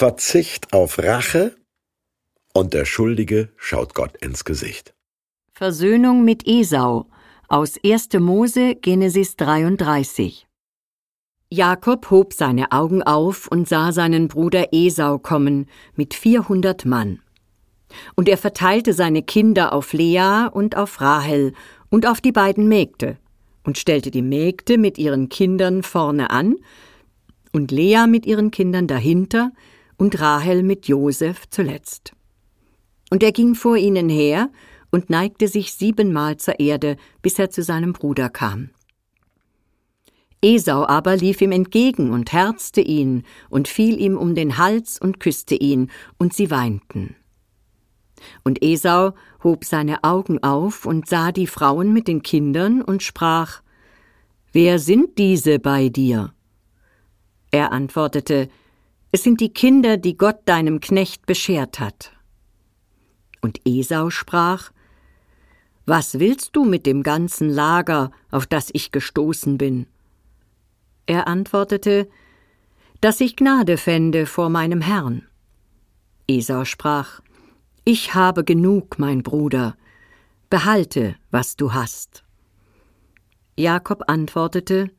Verzicht auf Rache und der Schuldige schaut Gott ins Gesicht. Versöhnung mit Esau aus 1. Mose Genesis 33 Jakob hob seine Augen auf und sah seinen Bruder Esau kommen mit vierhundert Mann. Und er verteilte seine Kinder auf Lea und auf Rahel und auf die beiden Mägde und stellte die Mägde mit ihren Kindern vorne an und Lea mit ihren Kindern dahinter und Rahel mit Josef zuletzt. Und er ging vor ihnen her und neigte sich siebenmal zur Erde, bis er zu seinem Bruder kam. Esau aber lief ihm entgegen und herzte ihn und fiel ihm um den Hals und küsste ihn, und sie weinten. Und Esau hob seine Augen auf und sah die Frauen mit den Kindern und sprach Wer sind diese bei dir? Er antwortete Es sind die Kinder, die Gott deinem Knecht beschert hat. Und Esau sprach Was willst du mit dem ganzen Lager, auf das ich gestoßen bin? Er antwortete Dass ich Gnade fände vor meinem Herrn. Esau sprach ich habe genug, mein Bruder, behalte, was du hast. Jakob antwortete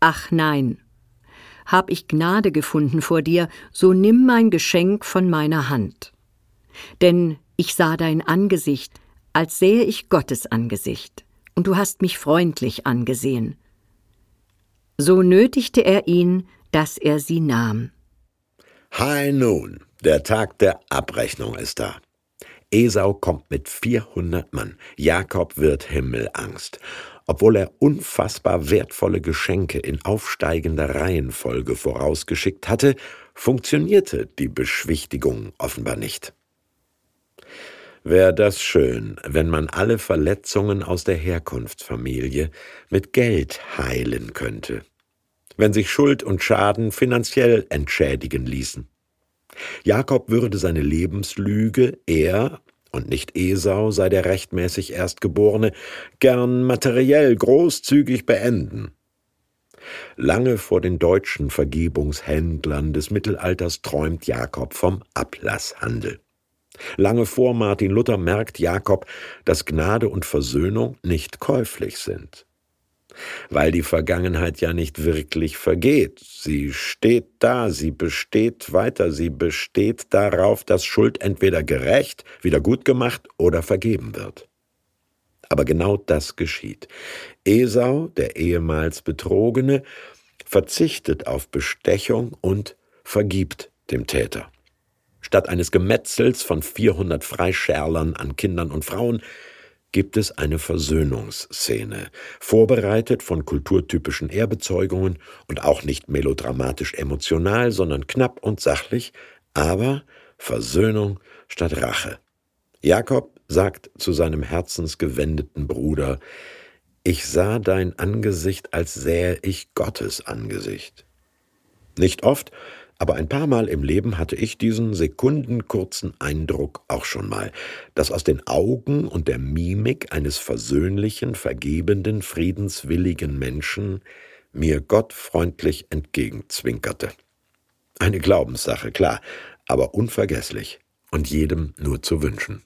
Ach nein, hab ich Gnade gefunden vor dir, so nimm mein Geschenk von meiner Hand. Denn ich sah dein Angesicht, als sähe ich Gottes Angesicht, und du hast mich freundlich angesehen. So nötigte er ihn, dass er sie nahm. Hi nun, der Tag der Abrechnung ist da. Esau kommt mit 400 Mann. Jakob wird Himmelangst. Obwohl er unfassbar wertvolle Geschenke in aufsteigender Reihenfolge vorausgeschickt hatte, funktionierte die Beschwichtigung offenbar nicht. Wäre das schön, wenn man alle Verletzungen aus der Herkunftsfamilie mit Geld heilen könnte, wenn sich Schuld und Schaden finanziell entschädigen ließen. Jakob würde seine Lebenslüge, er und nicht Esau sei der rechtmäßig Erstgeborene, gern materiell großzügig beenden. Lange vor den deutschen Vergebungshändlern des Mittelalters träumt Jakob vom Ablasshandel. Lange vor Martin Luther merkt Jakob, dass Gnade und Versöhnung nicht käuflich sind weil die Vergangenheit ja nicht wirklich vergeht. Sie steht da, sie besteht weiter, sie besteht darauf, dass Schuld entweder gerecht, wieder gut gemacht oder vergeben wird. Aber genau das geschieht. Esau, der ehemals Betrogene, verzichtet auf Bestechung und vergibt dem Täter. Statt eines Gemetzels von 400 Freischärlern an Kindern und Frauen gibt es eine Versöhnungsszene, vorbereitet von kulturtypischen Ehrbezeugungen und auch nicht melodramatisch emotional, sondern knapp und sachlich, aber Versöhnung statt Rache. Jakob sagt zu seinem herzensgewendeten Bruder, ich sah dein Angesicht, als sähe ich Gottes Angesicht. Nicht oft, aber ein paar Mal im Leben hatte ich diesen sekundenkurzen Eindruck auch schon mal, dass aus den Augen und der Mimik eines versöhnlichen, vergebenden, friedenswilligen Menschen mir Gott freundlich entgegenzwinkerte. Eine Glaubenssache, klar, aber unvergesslich und jedem nur zu wünschen.